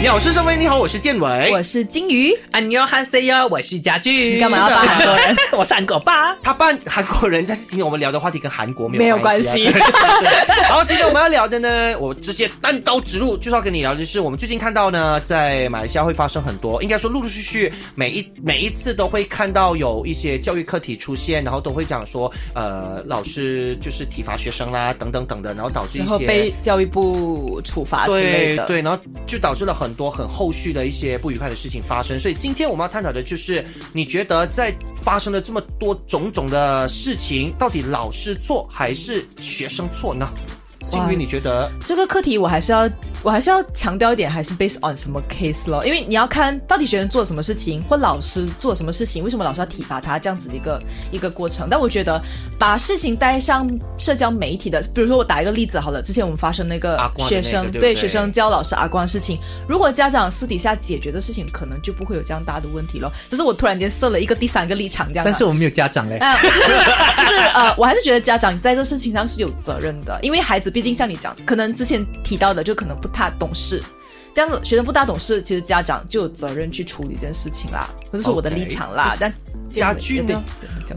鸟是生威，你好，我是建伟。我是金鱼，安妞哈 C 哟，我是家具。你干嘛要扮韩国人？我是韩国爸。他扮韩国人，但是今天我们聊的话题跟韩国没有没有关系啊。然后 今天我们要聊的呢，我直接单刀直入，就是要跟你聊就是，我们最近看到呢，在马来西亚会发生很多，应该说陆陆续续每一每一次都会看到有一些教育课题出现，然后都会讲说，呃，老师就是体罚学生啦，等等等的，然后导致一然后些被教育部处罚之类的。对对，然后就导致了很很多很后续的一些不愉快的事情发生。所以今天我们要探讨的就是，你觉得在发生了这么多种种的事情，到底老师错还是学生错呢？金哇鱼，你觉得？这个课题我还是要，我还是要强调一点，还是 based on 什么 case 咯？因为你要看到底学生做了什么事情，或老师做了什么事情，为什么老师要体罚他这样子的一个一个过程。但我觉得把事情带上社交媒体的，比如说我打一个例子好了，之前我们发生那个学生对对学生教老师阿光的事情，如果家长私底下解决的事情，可能就不会有这样大的问题咯。只是我突然间设了一个第三个立场这样啊。但是我们没有家长嘞。啊，就是就是呃，我还是觉得家长在这事情上是有责任的，因为孩子毕竟像你讲，可能之前提到的，就可能不太懂事。这样子学生不大懂事，其实家长就有责任去处理这件事情啦，这是我的立场啦。但家具呢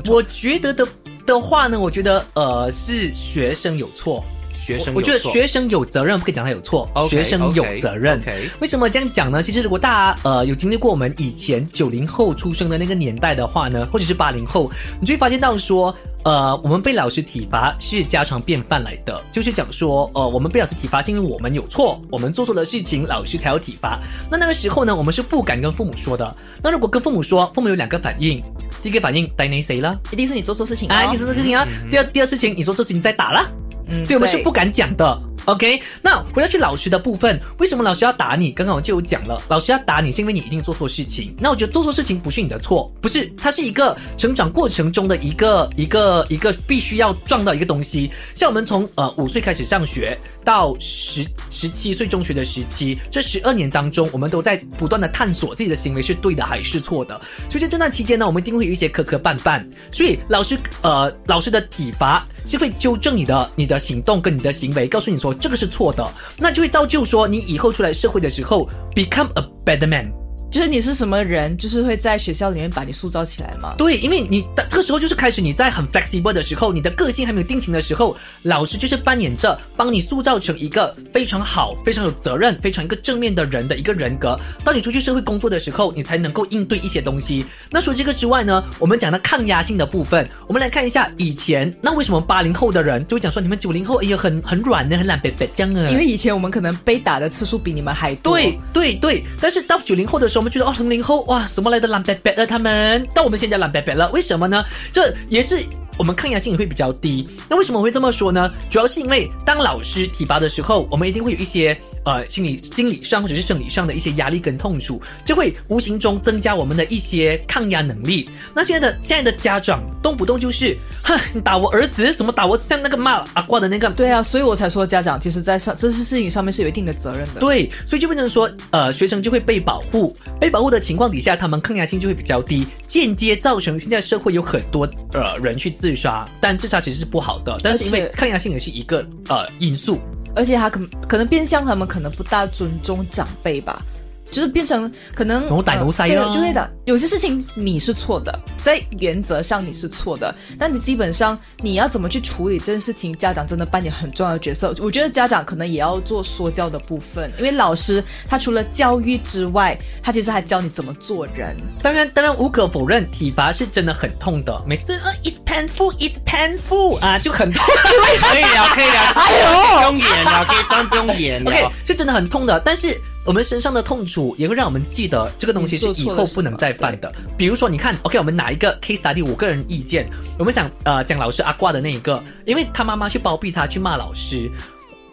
我觉得的的话呢，我觉得呃是学生有错，学生有我觉得学生有责任，不可以讲他有错学生有责任。为什么这样讲呢？其实如果大家呃有经历过我们以前九零后出生的那个年代的话呢，或者是八零后，你就会发现到说。呃，我们被老师体罚是家常便饭来的，就是讲说，呃，我们被老师体罚是因为我们有错，我们做错了事情，老师才要体罚。那那个时候呢，我们是不敢跟父母说的。那如果跟父母说，父母有两个反应，第一个反应逮你谁了？一定是你做错事情哦啊，你做错事情啊。第二，第二事情，你做错事情再打了。嗯所以我们是不敢讲的。OK，那回到去老师的部分，为什么老师要打你？刚刚我就有讲了，老师要打你是因为你一定做错事情。那我觉得做错事情不是你的错，不是，它是一个成长过程中的一个一个一个必须要撞到一个东西。像我们从呃五岁开始上学到十十七岁中学的时期，这十二年当中，我们都在不断的探索自己的行为是对的还是错的。所以在这段期间呢，我们一定会有一些磕磕绊绊。所以老师呃老师的体罚是会纠正你的你的行动跟你的行为，告诉你说这个是错的，那就会造就说你以后出来社会的时候 become a better man。就是你是什么人，就是会在学校里面把你塑造起来吗。对，因为你的这个时候就是开始你在很 flexible 的时候，你的个性还没有定型的时候，老师就是扮演着帮你塑造成一个非常好、非常有责任、非常一个正面的人的一个人格。当你出去社会工作的时候，你才能够应对一些东西。那除了这个之外呢，我们讲的抗压性的部分，我们来看一下以前，那为什么八零后的人就会讲说你们九零后哎呀很很软呢，很懒白白这样啊？因为以前我们可能被打的次数比你们还多。对对对，但是到九零后的时候，我们觉得哦，零零后哇，什么来的懒白白了他们，到我们现在懒白白了，为什么呢？这也是。我们抗压性也会比较低，那为什么我会这么说呢？主要是因为当老师提拔的时候，我们一定会有一些呃心理心理上或者是生理上的一些压力跟痛楚，就会无形中增加我们的一些抗压能力。那现在的现在的家长动不动就是，哼，你打我儿子，什么打我，像那个骂阿瓜的那个对啊，所以我才说家长其实 在上这些事情上面是有一定的责任的。对，所以就变成说，呃，学生就会被保护，被保护的情况底下，他们抗压性就会比较低，间接造成现在社会有很多呃人去自杀，但自杀其实是不好的，但是因为抗压性也是一个呃因素。而且他可可能变相他们可能不大尊重长辈吧，就是变成可能对咯就会的。有些事情你是错的，在原则上你是错的，但你基本上你要怎么去处理这件事情，家长真的扮演很重要的角色。我觉得家长可能也要做说教的部分，因为老师他除了教育之外，他其实还教你怎么做人。当然，当然无可否认，体罚是真的很痛的，每次啊，it's painful，it's painful 啊，就很痛。可以了，可以了，这个不用演了，可以当然不用演了。OK，是真的很痛的，但是我们身上的痛楚也会让我们记得这个东西是以后不能再犯的。比如说，你看，OK，我们拿一个 case study，我个人意见，我们想呃讲老师阿挂的那一个，因为他妈妈去包庇他去骂老师，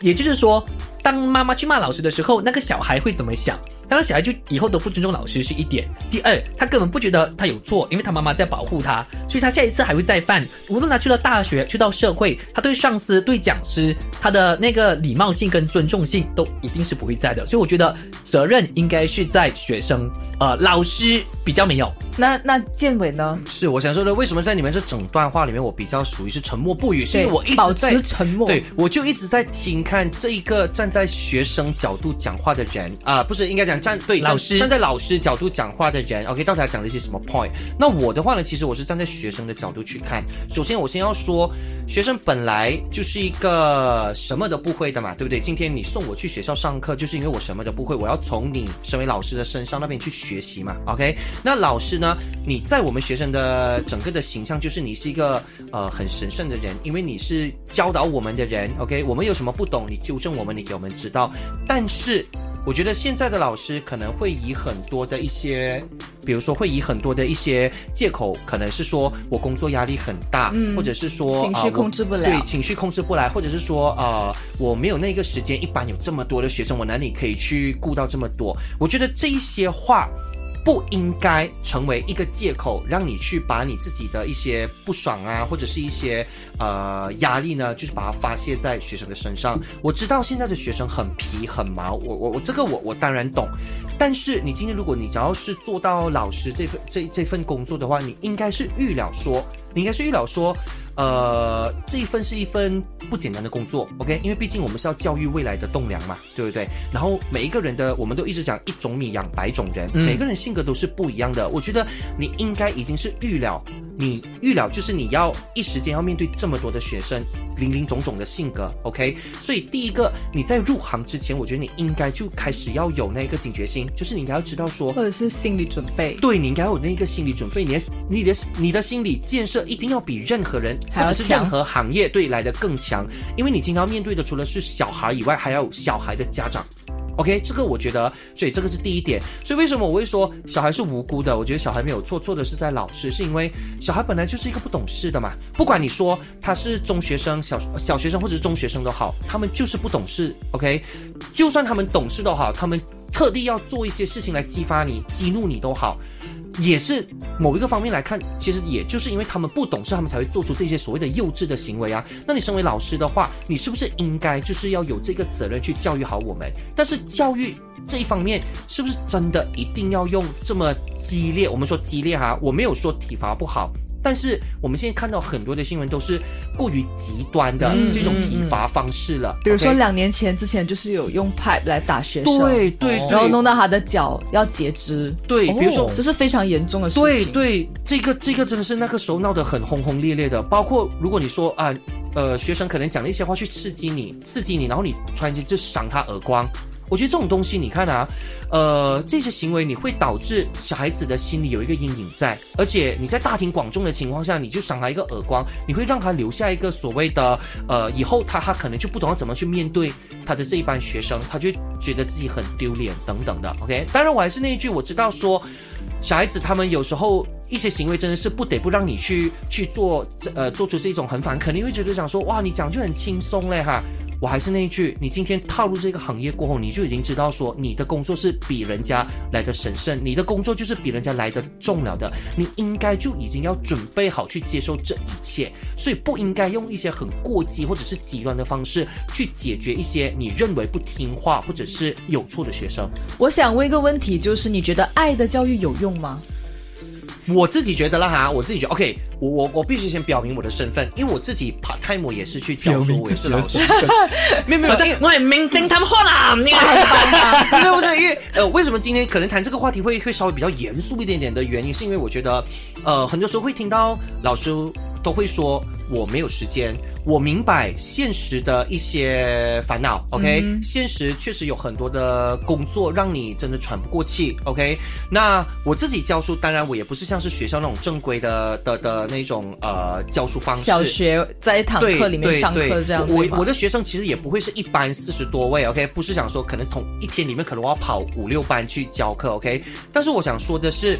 也就是说，当妈妈去骂老师的时候，那个小孩会怎么想？当然，小孩就以后都不尊重老师是一点。第二，他根本不觉得他有错，因为他妈妈在保护他，所以他下一次还会再犯。无论他去了大学，去到社会，他对上司、对讲师，他的那个礼貌性跟尊重性都一定是不会在的。所以我觉得责任应该是在学生，呃，老师比较没有。那那建伟呢？是我想说的，为什么在你们这整段话里面，我比较属于是沉默不语，是因为我一直在持沉默对我就一直在听看这一个站在学生角度讲话的人啊、不是应该讲站对老师站在老师角度讲话的人，OK，到底他讲了一些什么 point？那我的话呢，其实我是站在学生的角度去看。首先，我先要说，学生本来就是一个什么都不会的嘛，对不对？今天你送我去学校上课，就是因为我什么都不会，我要从你身为老师的身上那边去学习嘛，OK？那老师呢，你在我们学生的整个的形象，就是你是一个呃很神圣的人，因为你是教导我们的人，OK？我们有什么不懂，你纠正我们，你给我们知道。但是我觉得现在的老师可能会以很多的一些，比如说会以很多的一些借口，可能是说我工作压力很大，嗯或者是说情绪控制不了对情绪控制不来，或者是说呃我没有那个时间，一般有这么多的学生，我哪里可以去顾到这么多？我觉得这一些话。不应该成为一个借口，让你去把你自己的一些不爽啊，或者是一些呃压力呢，就是把它发泄在学生的身上。我知道现在的学生很皮很毛，我我我这个我我当然懂，但是你今天如果你只要是做到老师这份这这份工作的话，你应该是预了说，你应该是预了说。呃，这一份是一份不简单的工作，OK？因为毕竟我们是要教育未来的栋梁嘛，对不对？然后每一个人的，我们都一直讲一种米养百种人，嗯每个人性格都是不一样的。我觉得你应该已经是预了，你预了就是你要一时间要面对这么多的学生，林林总总的性格，OK？所以第一个，你在入行之前，我觉得你应该就开始要有那个警觉心，就是你应该要知道说，或者是心理准备？对你应该有那个心理准备，你的你的你的心理建设一定要比任何人或者是任何行业对来的更强，因为你经常面对的除了是小孩以外，还有小孩的家长。OK，这个我觉得，所以这个是第一点。所以为什么我会说小孩是无辜的？我觉得小孩没有错，错的是在老师，是因为小孩本来就是一个不懂事的嘛。不管你说他是中学生、小小学生或者是中学生都好，他们就是不懂事。OK，就算他们懂事都好，他们特地要做一些事情来激发你、激怒你都好。也是某一个方面来看，其实也就是因为他们不懂事，他们才会做出这些所谓的幼稚的行为啊。那你身为老师的话，你是不是应该就是要有这个责任去教育好我们？但是教育这一方面，是不是真的一定要用这么激烈？我们说激烈哈，我没有说体罚不好。但是我们现在看到很多的新闻都是过于极端的嗯这种体罚方式了，比如说两年前之前就是有用 pipe 来打学生，哦对对对，然后弄到他的脚要截肢，对，比如说哦这是非常严重的事情。对对，这个这个真的是那个时候闹得很轰轰烈烈的。包括如果你说啊，呃，学生可能讲了一些话去刺激你，刺激你，然后你突然间就赏他耳光。我觉得这种东西，你看啊，呃，这些行为你会导致小孩子的心里有一个阴影在，而且你在大庭广众的情况下，你就赏他一个耳光，你会让他留下一个所谓的，呃，以后他他可能就不懂要怎么去面对他的这一班学生，他就觉得自己很丢脸等等的。OK，当然我还是那一句，我知道说。小孩子他们有时候一些行为真的是不得不让你去去做，呃，做出这种很反，肯定会觉得想说，哇，你讲就很轻松嘞哈。我还是那一句，你今天踏入这个行业过后，你就已经知道说，你的工作是比人家来的神圣，你的工作就是比人家来的重了的，你应该就已经要准备好去接受这一切，所以不应该用一些很过激或者是极端的方式去解决一些你认为不听话或者是有错的学生。我想问一个问题，就是你觉得爱的教育有用吗？我自己觉得啦哈，我自己觉得 OK，我我我必须先表明我的身份，因为我自己 part time 我也是去教书，我也是老师，没有没有，我也明侦探開啦，呢不是不是，因为呃，为什么今天可能谈这个话题会会稍微比较严肃一点点的原因，是因为我觉得，呃，很多时候会听到老师都会说我没有时间，我明白现实的一些烦恼，OK，、现实确实有很多的工作让你真的喘不过气，OK，那我自己教书，当然我也不是像是学校那种正规的的的那种呃教书方式，小学在一堂课里面上课这样子我我的学生其实也不会是一班四十多位，OK，不是想说可能同一天里面可能我要跑五六班去教课，OK，但是我想说的是，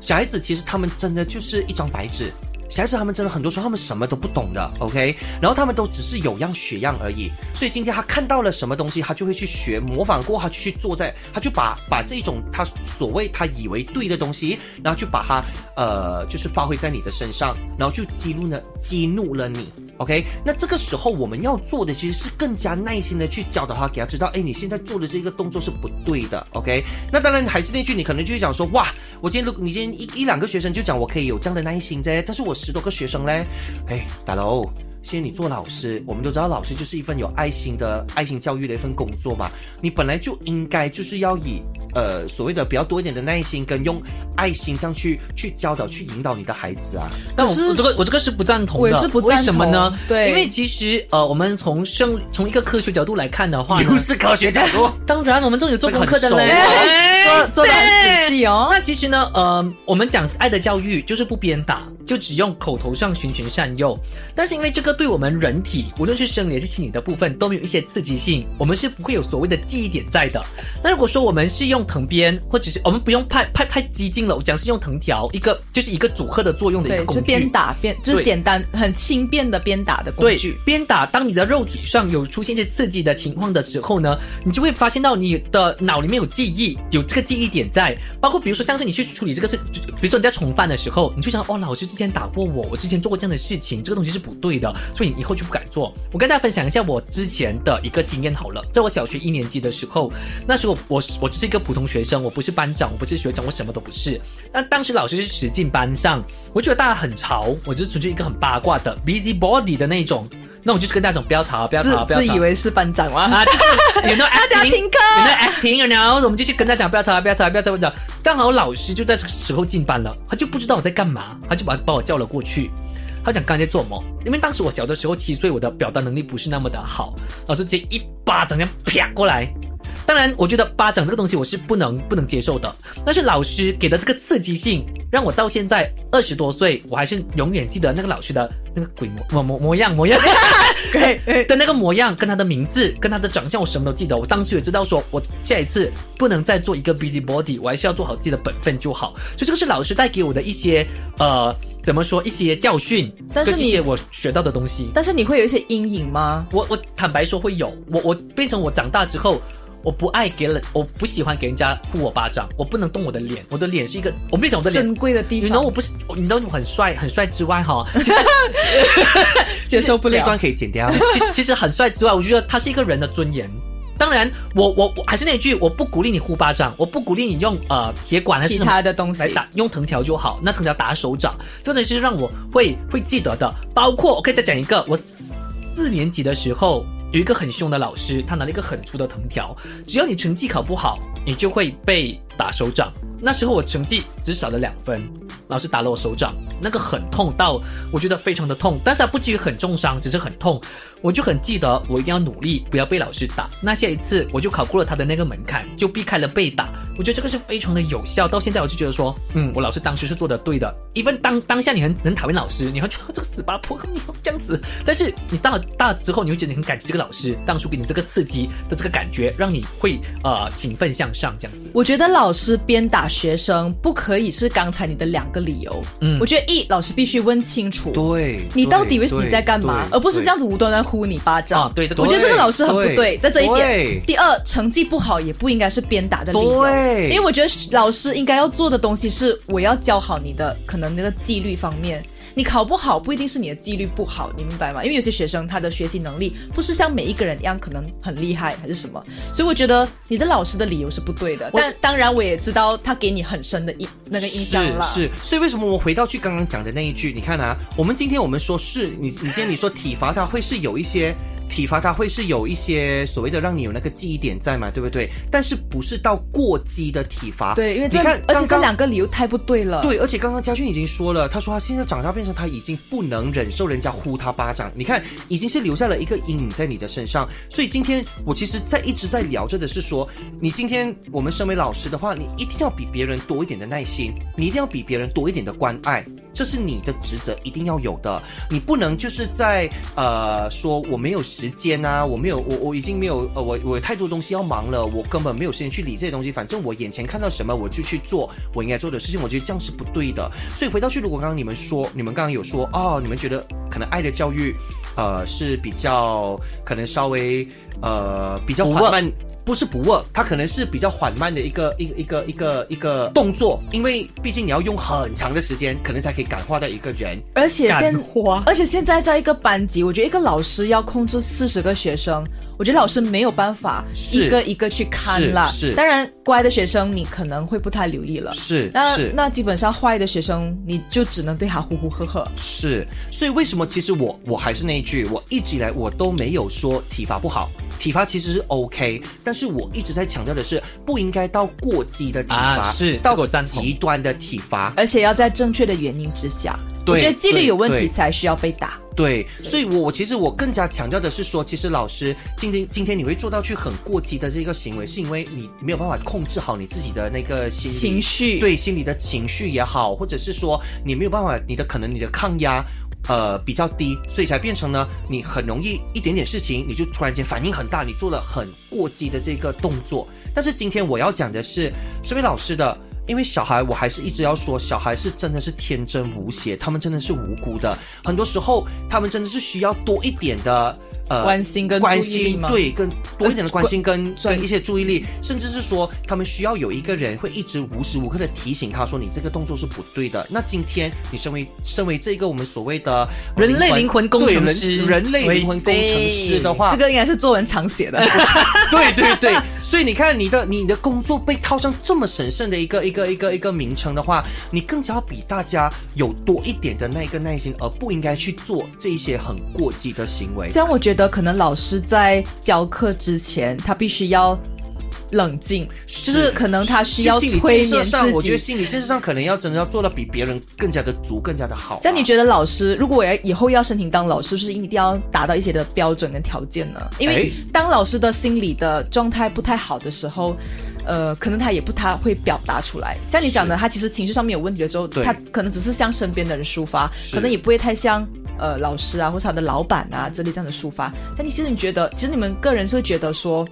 小孩子其实他们真的就是一张白纸。小孩子他们真的很多时候他们什么都不懂的，OK，然后他们都只是有样学样而已。所以今天他看到了什么东西，他就会去学，模仿过，他就去做在，他就把把这种他所谓他以为对的东西，然后就把它呃就是发挥在你的身上，然后就激怒了激怒了你。OK，那这个时候我们要做的其实是更加耐心的去教导他，给他知道，哎，你现在做的这个动作是不对的。OK，那当然还是那句，你可能就会讲说，哇，我今天如你今天一一两个学生就讲我可以有这样的耐心啫，但是我十多个学生嘞，哎，大佬。现在你做老师，我们都知道老师就是一份有爱心的爱心教育的一份工作嘛。你本来就应该就是要以呃所谓的比较多一点的耐心跟用爱心这样去去教导、去引导你的孩子啊。但我我这个我这个是不赞同的，我也是不赞同为什么呢？对因为其实呃，我们从生从一个科学角度来看的话呢，又是科学角度，当然我们这种有做功课的嘞做做的很仔细哦。那其实呢，呃，我们讲爱的教育就是不鞭打，就只用口头上循循善诱。但是因为这个对我们人体，无论是生理还是心理的部分，都没有一些刺激性，我们是不会有所谓的记忆点在的。那如果说我们是用藤鞭，或者是我们不用派派太激进了，我讲是用藤条，一个就是一个组合的作用的一，个工具。就鞭打鞭，就是简单很轻便的鞭打的工对具。，鞭打，当你的肉体上有出现一些刺激的情况的时候呢，你就会发现到你的脑里面有记忆，有这个记忆点在。包括比如说像是你去处理这个事，比如说你在重犯的时候，你就想哦，老师之前打过我，我之前做过这样的事情，这个东西是不对的，所以你以后就不敢做。我跟大家分享一下我之前的一个经验好了，在我小学一年级的时候，那时候我我只是一个普通学生，我不是班长，我不是学长，我什么都不是。那当时老师是使进班上，我觉得大家很潮，我就是纯粹一个很八卦的 busy body 的那种。那我就是跟大家讲不要吵，不要自吵，不要吵。自以为是班长吗？啊，就是有那 大家有那 acting，然后我们就去跟他讲不要吵，不要吵，不要吵，不要吵。刚好老师就在这个时候进班了，他就不知道我在干嘛，他就把把我叫了过去。他讲刚才在做什么？因为当时我小的时候七岁，我的表达能力不是那么的好，老师直接一巴掌这样啪过来。当然，我觉得巴掌这个东西我是不能不能接受的，但是老师给的这个刺激性，让我到现在二十多岁，我还是永远记得那个老师的那个鬼模模模模样模样。对，的那个模样，跟他的名字，跟他的长相，我什么都记得。我当时也知道说，我下一次不能再做一个 busy body，我还是要做好自己的本分就好。所以这个是老师带给我的一些呃，怎么说一些教训，但是一些我学到的东西。但是你会有一些阴影吗？我我坦白说会有，我我变成我长大之后。我不爱给人，我不喜欢给人家呼我巴掌，我不能动我的脸，我的脸是一个，我没讲我的脸珍贵的地你方，know 我不是，你 know 我很帅，很帅之外哈，其实 接受不了这一段。可以剪掉。其其实其实很帅之外，我觉得他是一个人的尊严。当然，我我我还是那句，我不鼓励你呼巴掌，我不鼓励你用呃铁管还是其他的东西来打，用藤条就好。那藤条打手掌，这个东西是让我会会记得的。包括我可以再讲一个，我四年级的时候有一个很凶的老师，他拿了一个很粗的藤条，只要你成绩考不好，你就会被打手掌。那时候我成绩只少了两分，老师打了我手掌，那个很痛到我觉得非常的痛，但是它不至于很重伤，只是很痛。我就很记得，我一定要努力，不要被老师打。那下一次我就考过了他的那个门槛，就避开了被打。我觉得这个是非常的有效。到现在我就觉得说，嗯，我老师当时是做的对的。even 当当下你很很讨厌老师，你会觉得这个死八婆你要这样子，但是你到了大了之后，你会觉得你很感激这个老师当初给你这个刺激的这个感觉，让你会呃勤奋向上这样子。我觉得老师鞭打学生不可以是刚才你的两个理由。嗯我觉得一，老师必须问清楚，对，你到底为什么你在干嘛，而不是这样子无端端呼你巴掌。啊，对这个我觉得这个老师很不对对，在这一点。第二，成绩不好也不应该是鞭打的理由。对因为我觉得老师应该要做的东西是，我要教好你的可能那个纪律方面。你考不好不一定是你的纪律不好，你明白吗？因为有些学生他的学习能力不是像每一个人一样可能很厉害还是什么，所以我觉得你的老师的理由是不对的。但当然我也知道他给你很深的印那个印象了。是是，所以为什么我们回到去刚刚讲的那一句？你看啊，我们今天我们说是你，你今天你说体罚他会是有一些。体罚它会是有一些所谓的让你有那个记忆点在嘛，对不对？但是不是到过激的体罚？对，因为这你看，而且这两个理由太不对了。对，而且刚刚嘉俊已经说了，他说他现在长大变成他已经不能忍受人家呼他巴掌，你看已经是留下了一个阴影在你的身上。所以今天我其实在一直在聊着的是说，你今天我们身为老师的话，你一定要比别人多一点的耐心，你一定要比别人多一点的关爱。这是你的职责一定要有的，你不能就是在呃说我没有时间啊，我没有我我已经没有呃我我太多东西要忙了，我根本没有时间去理这些东西，反正我眼前看到什么我就去做我应该做的事情，我觉得这样是不对的。所以回到去，如果刚刚你们说，你们刚刚有说哦，你们觉得可能爱的教育，呃是比较可能稍微呃比较缓慢。不是不 work，它可能是比较缓慢的一个一个一个一个一个动作，因为毕竟你要用很长的时间，可能才可以感化到一个人。而且现 而且现在在一个班级，我觉得一个老师要控制四十个学生，我觉得老师没有办法一个一个去看啦。是是当然乖的学生你可能会不太留意了。是那是那基本上坏的学生，你就只能对他呼呼喝喝。是，所以为什么其实我我还是那一句，我一直以来我都没有说体罚不好，体罚其实是 OK，但是我一直在强调的是，不应该到过激的体罚，啊是到极端的体罚。而且要在正确的原因之下。我觉得纪律有问题才需要被打。对，所以我我其实我更加强调的是说，其实老师今天今天你会做到去很过激的这个行为，是因为你没有办法控制好你自己的那个心情绪对心理的情绪也好，或者是说你没有办法，你的可能你的抗压。呃，比较低，所以才变成呢，你很容易一点点事情，你就突然间反应很大，你做了很过激的这个动作。但是今天我要讲的是，身为老师的，因为小孩，我还是一直要说，小孩是真的是天真无邪，他们真的是无辜的，很多时候他们真的是需要多一点的。呃关心跟关心对，更多一点的关心跟专跟一些注意力，甚至是说他们需要有一个人会一直无时无刻的提醒他说你这个动作是不对的。那今天你身为身为这个我们所谓的人类灵魂工程师人人类灵魂工程师的话，这个应该是作文常写的。对对对，所以你看你的你的工作被套上这么神圣的一个一个一个一个名称的话，你更加要比大家有多一点的那个耐心，而不应该去做这一些很过激的行为。这样我觉得可能老师在教课之前，他必须要冷静，就是可能他需要就心理催眠建设上，我。觉得心理建设上可能要真的要做到比别人更加的足，更加的好、啊。这样你觉得老师如果我要以后要申请当老师，是不是一定要达到一些的标准跟条件呢？因为哎当老师的心理的状态不太好的时候。呃，可能他也不太会表达出来。像你讲的，他其实情绪上面有问题的时候，他可能只是向身边的人抒发，可能也不会太像呃老师啊，或是他的老板啊之类这样的抒发。但你其实你觉得，其实你们个人是会觉得说，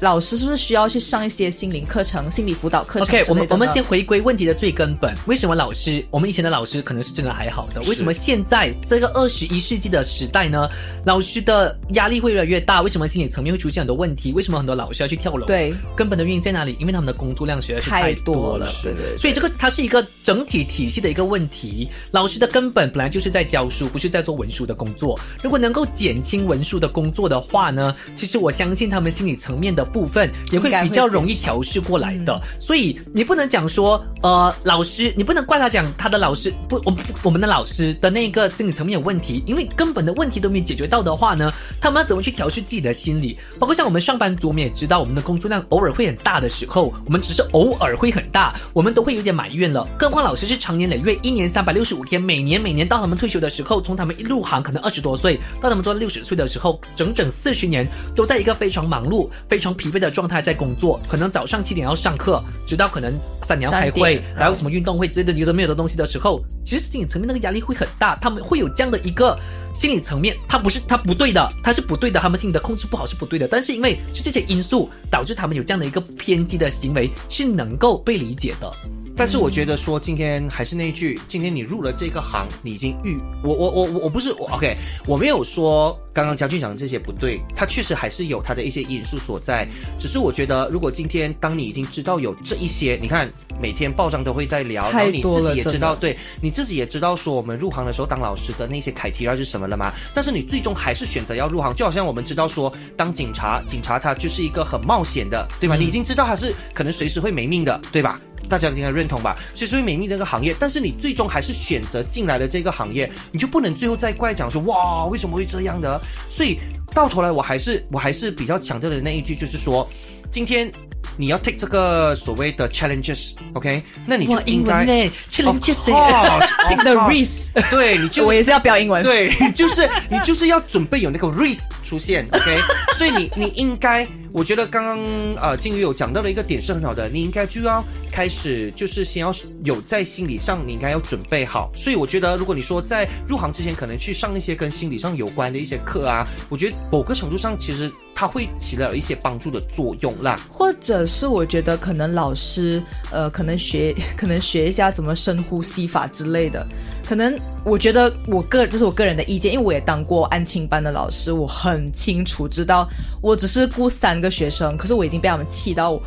老师是不是需要去上一些心灵课程、心理辅导课程 OK，我们我们先回归问题的最根本，为什么老师，我们以前的老师可能是真的还好的，为什么现在这个二十一世纪的时代呢，老师的压力会越来越大？为什么心理层面会出现很多问题？为什么很多老师要去跳楼？，对根本的原因在哪里？因为他们的工作量实在是太多了，对对对。所以这个它是一个整体体系的一个问题。老师的根本本来就是在教书，不是在做文书的工作。如果能够减轻文书的工作的话呢，其实我相信他们心理层面的部分也会比较容易调试过来的。所以你不能讲说，呃，老师，你不能怪他讲他的老师不，我们我们的老师的那个心理层面有问题，因为根本的问题都没解决到的话呢，他们要怎么去调试自己的心理？包括像我们上班族，我们也知道我们的工作量偶尔会很大的时候，我们只是偶尔会很大，我们都会有点埋怨了。更何况老师是长年累月，一年三百六十五天，每年每年到他们退休的时候，从他们一入行可能二十多岁，到他们做六十岁的时候，整整四十年都在一个非常忙碌、非常疲惫的状态在工作。可能早上七点要上课，直到可能三点要开会点，还有什么运动会之类的有的没有的东西的时候，其实心理层面那个压力会很大，他们会有这样的一个心理层面，他不是他不对的，他是不对的，他们心理的控制不好是不对的，但是因为是这些因素导致他们有这样的一个偏激的行为，是能够被理解的。但是我觉得说，今天还是那一句，今天你入了这个行，你已经遇我我我我我不是我 OK，我没有说刚刚将军讲的这些不对，他确实还是有他的一些因素所在。只是我觉得，如果今天当你已经知道有这一些，你看每天报章都会在聊，然太后你自己也知道，对你自己也知道说我们入行的时候当老师的那些 criteria 是什么了吗？但是你最终还是选择要入行，就好像我们知道说当警察，警察他就是一个很冒险的，对吧？嗯你已经知道他是可能随时会没命的，对吧？大家应该认同吧？所以所以美密的一个行业，但是你最终还是选择进来的这个行业，你就不能最后再怪讲说哇为什么会这样的？所以到头来我还是我还是比较强调的那一句，就是说，今天你要 take 这个所谓的 challenges，OK？、那你就，英应该文嘞 Of，challenge course, Take the risk，对，你就我也是要标英文。对，就是你就是要准备有那个 risk 出现，OK？所以你你应该，我觉得刚刚呃金鱼有讲到的一个点是很好的，你应该就要开始就是先要有在心理上你应该要准备好。所以我觉得如果你说在入行之前可能去上一些跟心理上有关的一些课啊，我觉得某个程度上其实它会起到一些帮助的作用啦。或者是我觉得可能老师呃，可能学可能学一下怎么深呼吸法之类的。可能我觉得我个这是我个人的意见，因为我也当过安亲班的老师，我很清楚知道，我只是雇三个学生，可是我已经被他们气到，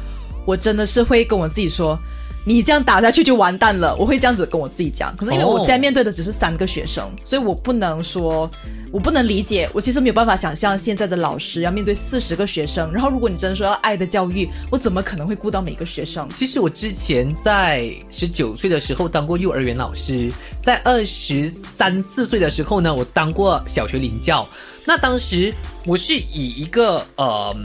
我真的是会跟我自己说。你这样打下去就完蛋了，我会这样子跟我自己讲。可是因为我哦现在面对的只是三个学生，所以我不能说，我不能理解，我其实没有办法想象现在的老师要面对四十个学生，然后如果你真的说要爱的教育，我怎么可能会顾到每个学生？其实我之前在十九岁的时候当过幼儿园老师，在二十三四岁的时候呢，我当过小学领教。那当时我是以一个呃。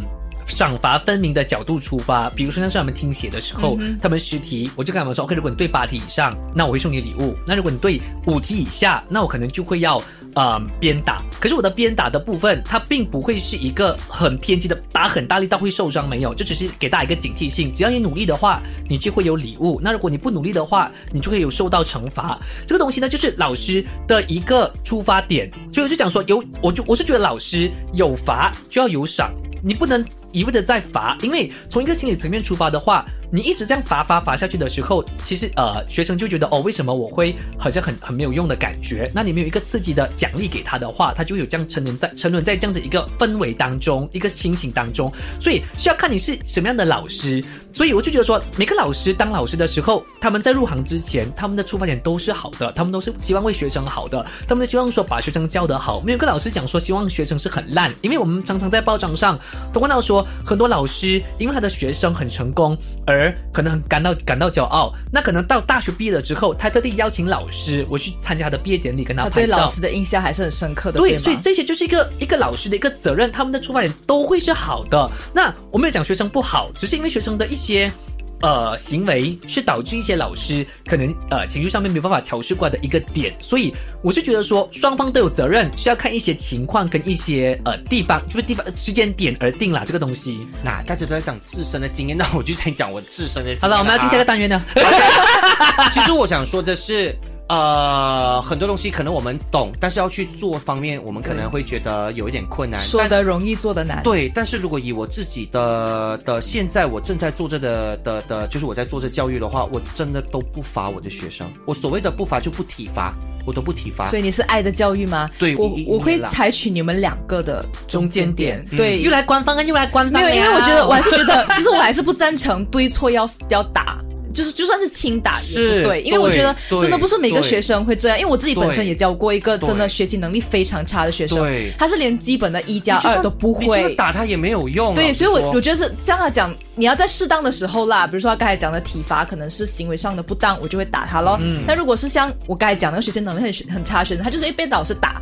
赏罚分明的角度出发，比如说像是他们听写的时候，他们十题，我就跟他们说，OK，如果你对八题以上，那我会送你礼物；那如果你对五题以下，那我可能就会要呃鞭打。可是我的鞭打的部分，它并不会是一个很偏激的打很大力到会受伤，没有，就只是给大家一个警惕性，只要你努力的话，你就会有礼物；那如果你不努力的话，你就会有受到惩罚。这个东西呢，就是老师的一个出发点，所以我就讲说，有我就我是觉得老师有罚就要有赏。你不能一味的在罚，因为从一个心理层面出发的话，你一直这样罚罚罚下去的时候，其实呃学生就觉得哦，为什么我会好像很很没有用的感觉？那你没有一个刺激的奖励给他的话，他就会有这样沉沦在沉沦在这样子一个氛围当中，一个心情当中，所以需要看你是什么样的老师。所以我就觉得说，每个老师当老师的时候，他们在入行之前，他们的出发点都是好的，他们都是希望为学生好的，他们都希望说把学生教得好。没有个老师讲说希望学生是很烂，因为我们常常在报章上都看到说，很多老师因为他的学生很成功，而可能很感到感到骄傲。那可能到大学毕业了之后，他特地邀请老师我去参加他的毕业典礼，跟他他拍照。对老师的印象还是很深刻的，对，吗所以这些就是一个一个老师的一个责任，他们的出发点都会是好的。那我没有讲学生不好，只是因为学生的一些。呃，行为是导致一些老师可能呃情绪上面没有办法调试过来的一个点，所以我是觉得说双方都有责任，是要看一些情况跟一些呃地方，就是地方呃时间点而定啦这个东西。那大家都在讲自身的经验，那我就先讲我自身的经验。好了，我们要进下一个单元呢。其实我想说的是，呃，很多东西可能我们懂，但是要去做方面，我们可能会觉得有一点困难。说的容易做的难。对，但是如果以我自己的的现在我正在做着的的的，就是我在做这教育的话，我真的都不罚我的学生。我所谓的不罚就不体罚，我都不体罚所。以你是爱的教育吗？对我我会采取你们两个的中间点中间。点对，又来官方啊，又来官方没有，因为我觉得我还是觉得，就是我还是不赞成对错要要打。就是就算是轻打也不对，因为我觉得真的不是每个学生会这样，因为我自己本身也教过一个真的学习能力非常差的学生对，他是连基本的一加二都不会。打他也没有用。对，所以我我觉得是这样来讲，你要在适当的时候啦，比如说他刚才讲的体罚可能是行为上的不当，我就会打他咯。嗯但如果是像我刚才讲那个学习能力很很差的学生，他就是一被老师打，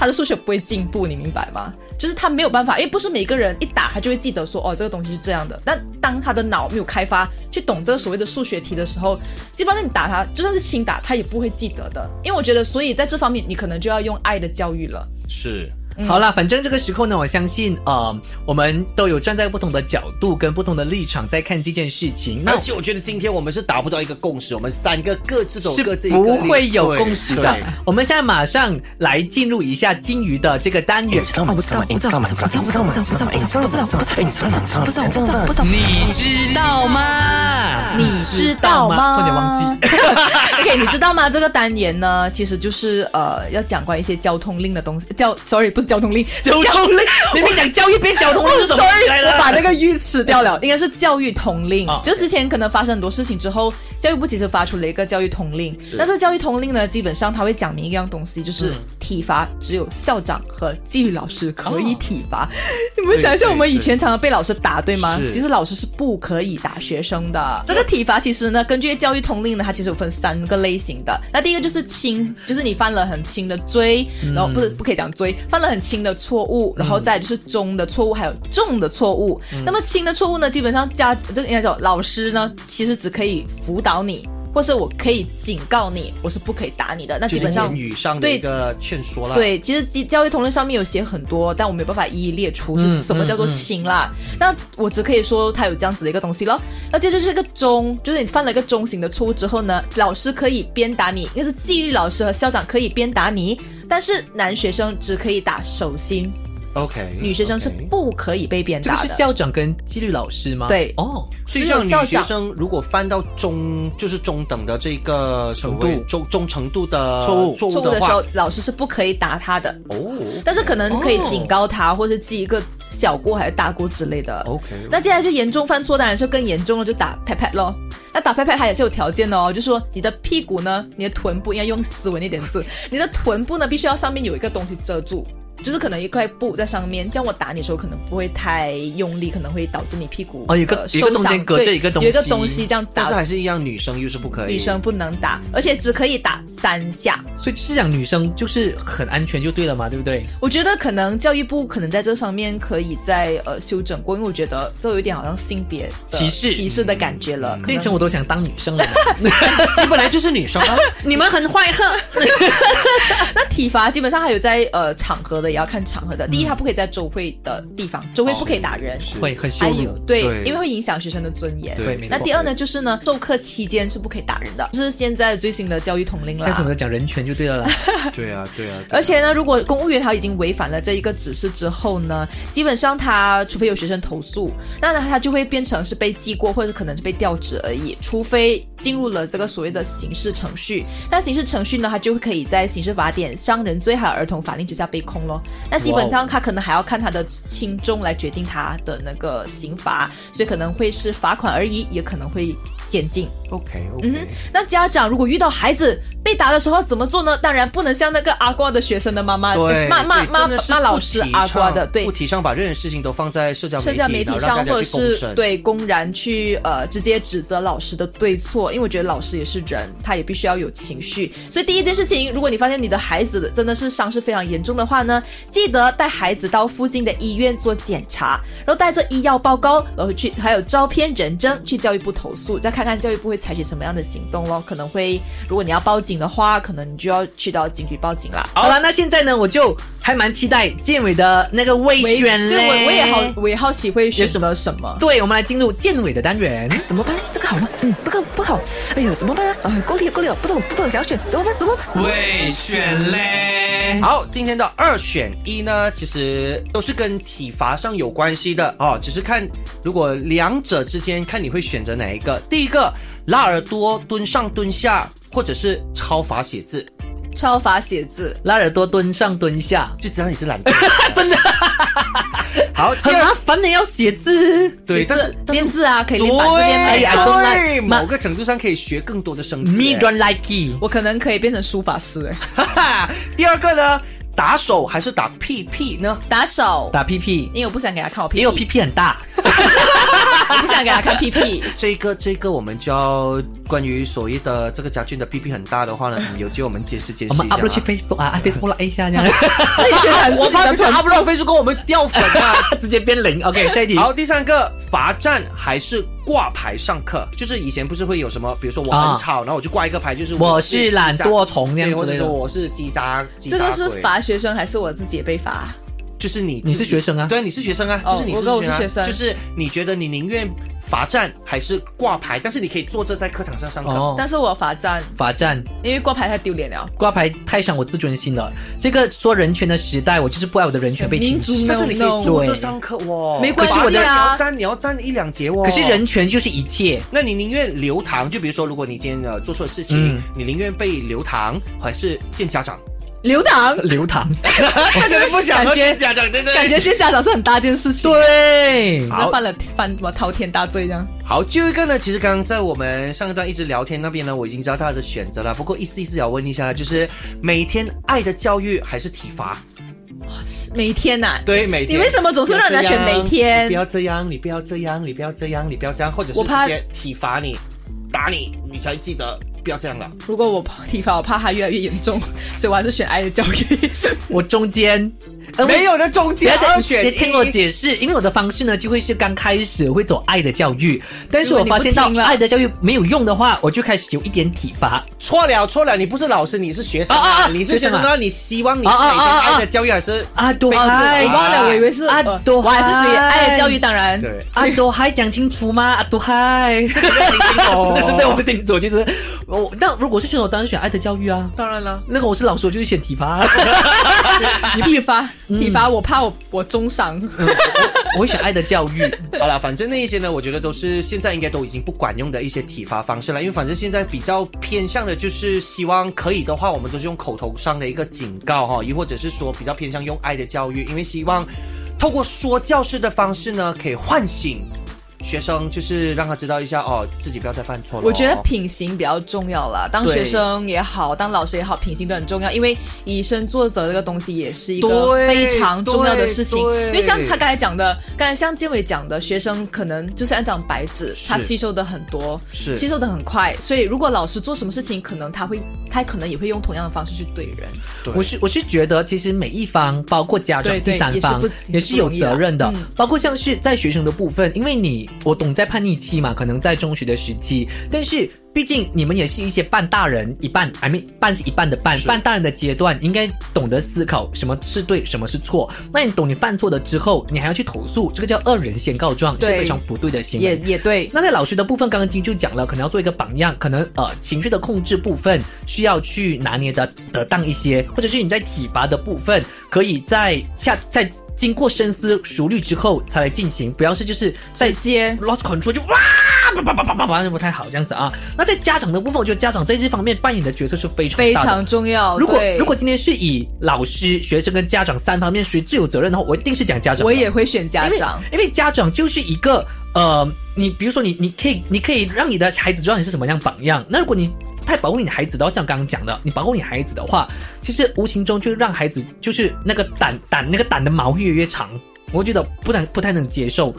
他的数学不会进步，你明白吗？就是他没有办法，因为不是每个人一打他就会记得说哦这个东西是这样的。但当他的脑没有开发去懂这个所谓的数学题的时候，基本上你打他就算是轻打，他也不会记得的。因为我觉得，所以在这方面你可能就要用爱的教育了。是好啦，反正这个时候呢，我相信，呃，我们都有站在不同的角度跟不同的立场在看这件事情。那而且我觉得今天我们是达不到一个共识，我们三个各自都各自一个不会有共识的。我们现在马上来进入一下金鱼的这个单元。知道吗？不知道吗？不知道吗？不知道吗？不知道吗？不知道吗？不知道吗？不知道吗？不知道吗？不知道吗？不知道吗？不知道吗？不知道吗？不知道吗？你知道吗？你知道吗？突然间忘记。OK，你知道吗？这个单元呢，其实就是呃，要讲关于一些交通令的东西。交，sorry，不是交通令，交通令，明明讲教育变交通令是什么 sorry，来了？我把那个玉吃掉了，应该是教育通令。哦就之前可能发生很多事情之后，教育部其实发出了一个教育通令。那这个教育通令呢，基本上它会讲明一样东西，就是嗯体罚只有校长和纪律老师可以哦体罚。你们想一下，我们以前常常被老师打，对吗？其实老师是不可以打学生的。这个体罚其实呢，根据教育通令呢，它其实有分三个类类型的。那第一个就是轻，就是你犯了很轻的罪，然后不是不可以讲罪，犯了很轻的错误，然后再就是中的错误，还有重的错误。那么轻的错误呢，基本上家这个应该叫老师呢，其实只可以辅导你。或是我可以警告你，我是不可以打你的。那基本上言语上的对一个劝说啦。，对，其实教教育通论上面有写很多，但我没有办法一一列出嗯是什么叫做嗯嗯轻啦。那我只可以说它有这样子的一个东西咯。那接着就是个中，就是你犯了一个中型的错误之后呢，老师可以鞭打你，应该是纪律老师和校长可以鞭打你，但是男学生只可以打手心，OK，女学生是不可以被鞭打这个是。校长跟纪律老师吗？对哦，所以这样女学只有校长生如果犯到中就是中等的这个程度中中程度的错误错误的话老师是不可以打她的，哦，但是可能可以哦警告他，或是记一个小过还是大过之类的。OK，那接下来就严重犯错，当然是更严重了，就打 pat pat 咯。那打 pat pat 它也是有条件的哦，就是说你的屁股呢，你的臀部应该用斯文一点字，你的臀部呢必须要上面有一个东西遮住。就是可能一块布在上面，这样我打你的时候可能不会太用力，可能会导致你屁股哦有一个呃有一个中间隔着一个东西有一个东西这样打但是，还是一样，女生又是不可以。女生不能打，而且只可以打三下。所以就是讲女生就是很安全就对了嘛，对不对？我觉得可能教育部可能在这上面可以再呃修整过，因为我觉得这有点好像性别歧视歧视的感觉了，变成我都想当女生了，你本来就是女生啊，你们很坏呵。那体罚基本上还有在呃场合的，也要看场合的。第一，他不可以在周会的地方，周会不可以打人。会很羞辱。对，因为会影响学生的尊严。对没错那第二呢，就是呢，授课期间是不可以打人的，这是现在最新的教育统令啦。下次我们再讲人权就对了啦。对啊，对啊，而且呢，如果公务员他已经违反了这一个指示之后呢，基本上他除非有学生投诉，那呢他就会变成是被记过，或者可能是被调职而已。除非进入了这个所谓的刑事程序，那刑事程序呢，他就会可以在刑事法典、伤人罪还有儿童法令之下被控咯。那基本上他可能还要看他的轻重来决定他的那个刑罚，所以可能会是罚款而已，也可能会监禁。OK 嗯那家长如果遇到孩子被打的时候怎么做呢？当然不能像那个阿瓜的学生的妈妈对，骂骂骂骂老师阿瓜的，对不。提倡把任何事情都放在社交社交媒媒体上，或者是。对公然去呃直接指责老师的对错，因为我觉得老师也是人，他也必须要有情绪。所以第一件事情，如果你发现你的孩子真的是伤势非常严重的话呢，记得带孩子到附近的医院做检查，然后带着医药报告，然后去还有照片人证去教育部投诉，再看看看教育部会采取什么样的行动咯。可能会，如果你要报警的话，可能你就要去到警局报警啦。好了，那现在呢，我就还蛮期待建委的那个未选嘞。对我我也好，我也好奇会选什么什么。对，我们来进入建委的单元。怎么办呢？这个好吗？嗯，这个不好。哎呦，怎么办呢？啊，够力了，够力了，不懂不懂怎样选？怎么办？怎么办？未选嘞。好，今天的二选一呢，其实都是跟体罚上有关系的。哦，只是看如果两者之间看你会选择哪一个。第一个，拉耳朵蹲上蹲下，或者是超罚写字，超法写字，拉耳朵蹲上蹲下，就知道你是懒惰。真的好，第很麻烦的，要写字。对，但是但是编字啊，可以练板这边而已对啊。I don't 对，like- 某个程度上可以学更多的生字。Me don't like it。我可能可以变成书法师哎，哈哈，第二个呢，打手还是打屁屁呢？打手，打屁屁，因为我不想给他看我屁屁，因为我屁屁很大。我不想给他看屁屁。这个这个我们就要关于所谓的这个家俊的屁屁很大的话呢，嗯 有机会我们解释解释我们一下 upload 去啊。Facebook 啊，Facebook 了一下这样，自己宣传我怕你是的传 upload Facebook 我们掉粉啊。直接变零。OK，下一题。好，第三个罚站还是挂牌上课？就是以前不是会有什么，比如说我很吵，然后我就挂一个牌，就是我是懒惰虫这对，或者样子的说我是鸡渣鸡这个是，罚学生还是我自己也被罚？就是你你是学生啊对，你是学生啊，哦就是你是我跟我是啊学生就是你觉得你宁愿罚站还是挂牌，但是你可以坐着在课堂上上课。哦，但是我罚站，罚站因为挂牌太丢脸了。挂牌太伤我自尊心了。这个说人权的时代，我就是不爱我的人权被侵蚀。但是你可以坐着上课哇，没关系我的罚站你要站你要站一两节哦。可是人权就是一切。那你宁愿留堂？就比如说，如果你今天呃做错事情，嗯你宁愿被留堂还是见家长？留堂，流堂，他就是不想感觉见家长，对对感觉见家长是很大件事情，对，好那犯了犯什么滔天大罪这样。好，最后一个呢，其实刚刚在我们上一段一直聊天那边呢，我已经知道他的选择了。不过意思意思要问一下，就是每天爱的教育还是体罚？每天呐、对，每天。你为什么总是让人家选每天不要这样，你不要这样，你不要这样，你不要这样，你不要这样，或者是我怕体罚你、打你，你才记得不要这样了。如果我体罚，我怕它越来越严重，所以我还是选爱的教育。我中间。呃没有的中不间要再二选一，你听我解释，因为我的方式呢，就会是刚开始我会走爱的教育，但是我发现到爱的教育没有用的话，我就开始有一点体罚。错了错了，你不是老师，你是学生啊你是学生的话，你希望你是每天爱的教育还是啊，都被嗨我忘了，我以为是啊呃都我还是属于嗨爱的教育，当然。对？啊，都嗨讲清楚吗？啊，多嗨。这个没有听清楚 对对对，我们听楚。其实我那如果是选手，当然选爱的教育啊。当然了，那个我是老师，我就会选体罚。你 体罚，体罚，我怕我我中伤。我会选爱的教育。好了，反正那一些呢，我觉得都是现在应该都已经不管用的一些体罚方式了，因为反正现在比较偏向的就是希望可以的话，我们都是用口头上的一个警告哈，亦或者是说比较偏向用爱的教育，因为希望透过说教式的方式呢，可以唤醒学生，就是让他知道一下哦，自己不要再犯错了。我觉得品行比较重要啦，当学生也好，当老师也好，品行都很重要。因为以身作则这个东西也是一个非常重要的事情。因为像他刚才讲的，刚才像建伟讲的，学生可能就是按张白纸，他吸收的很多，是吸收的很快，所以如果老师做什么事情，可能他会，他可能也会用同样的方式去对人。对我是我是觉得，其实每一方，包括家长、对对第三方也是有责任的。包括像是在学生的部分，因为你我懂在叛逆期嘛，可能在中学的时期，但是毕竟你们也是一些半大人，一半 I mean 半是一半的半，半大人的阶段，应该懂得思考什么是对，什么是错。那你懂你犯错了之后，你还要去投诉，这个叫恶人先告状，是非常不对的行为。也也对，那在老师的部分，刚刚金就讲了，可能要做一个榜样，可能呃情绪的控制部分需要去拿捏的得当一些，或者是你在体罚的部分，可以在恰在经过深思熟虑之后才来进行，不要是就是在直接 lost control 就哇叭叭叭叭叭叭就不太好这样子啊。那在家长的部分，我觉得家长在这方面扮演的角色是非常非常重要。如果如果今天是以老师、学生跟家长三方面谁最有责任的话，我一定是讲家长。我也会选家长。因为家长就是一个呃，你比如说你你可以你可以让你的孩子知道你是什么样榜样。那如果你太保护你的孩子的话，像刚刚讲的，你保护你孩子的话，其实无形中就让孩子就是那个胆胆那个胆的毛越来越长。我觉得不太不太能接受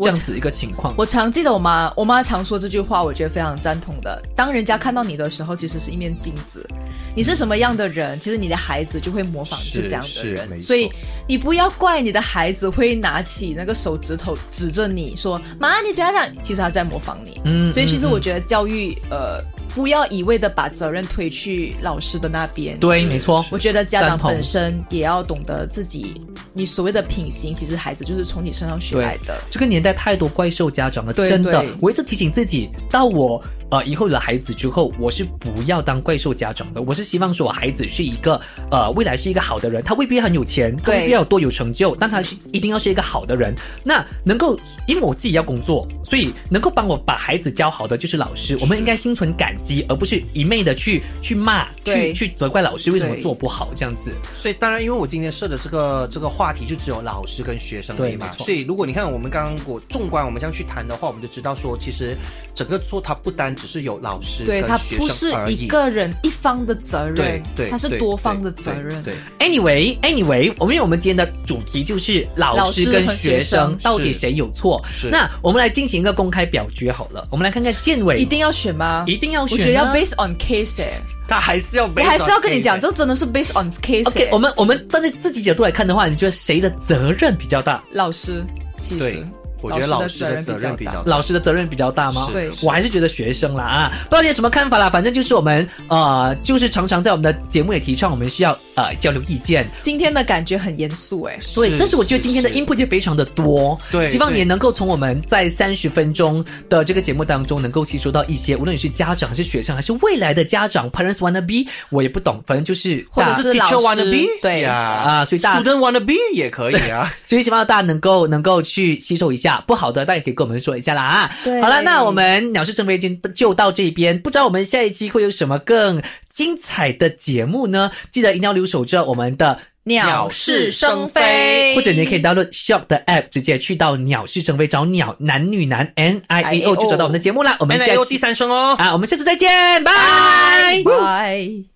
这样子一个情况。我常记得我妈，我妈常说这句话，我觉得非常赞同的。当人家看到你的时候，其实是一面镜子。你是什么样的人，其实你的孩子就会模仿你是是这样的人。所以你不要怪你的孩子会拿起那个手指头指着你说：“妈，你怎样讲？”其实他在模仿你。嗯所以其实嗯我觉得教育，呃，不要一味的把责任推去老师的那边。对，没错，我觉得家长本身也要懂得自己，你所谓的品行，其实孩子就是从你身上学来的。这个年代太多怪兽家长了，真的，我一直提醒自己，到我呃以后有了孩子之后，我是不要当怪兽家长的，我是希望说我孩子是一个呃未来是一个好的人，他未必很有钱，未必要有多有成就，但他是一定要是一个好的人。那能够因为我自己要工作，所以能够帮我把孩子教好的就是老师，我们应该心存感激，而不是一昧的去去骂、去对。去责怪老师为什么做不好这样子。所以当然，因为我今天设的这个这个话题就只有老师跟学生对嘛。对没，错。所以如果你看我们刚刚我纵观我们这样去谈的话，我们就知道说，其实整个做它不单只是有老师对，他不是一。个人一方的责任对，对，他是多方的责任。对，Anyway，Anyway，我们因为我们今天的主题就是老师跟学生到底谁有错。是那我们来进行一个公开表决好了，我们来看看建伟一定要选吗？一定要选、啊，我觉得要 based on case 哎、他还是要，我还是要跟你讲，这真的是 based on case、OK，我们我们站在自己角度来看的话，你觉得谁的责任比较大？老师其实对，我觉得老师的责任比较大。老师的责任比较大吗？对我还是觉得学生啦啊，不知道你有什么看法啦。反正就是我们呃，就是常常在我们的节目也提倡，我们需要呃交流意见。今天的感觉很严肃哎、对，但是我觉得今天的 input 就非常的多，对对希望你也能够从我们在三十分钟的这个节目当中，能够吸收到一些，无论你是家长还是学生，还是未来的家长，parents wanna be，我也不懂，反正就是或者是是老 teacher 师 wanna be，对呀啊所以大家，student wanna be 也可以啊。所以希望大家能够能够去吸收一下，不好的大家可以跟我们说一下啦啊。对好了，那我们鸟事正飞就就到这边，不知道我们下一期会有什么更精彩的节目呢？记得一定要留守着我们的。鸟是生非，或者你也可以 download Shop 的 app，直接去到鸟是生非找鸟男女男 N I A O 就找到我们的节目啦。我们下 N I O 期第三声哦。啊，我们下次再见，拜。拜。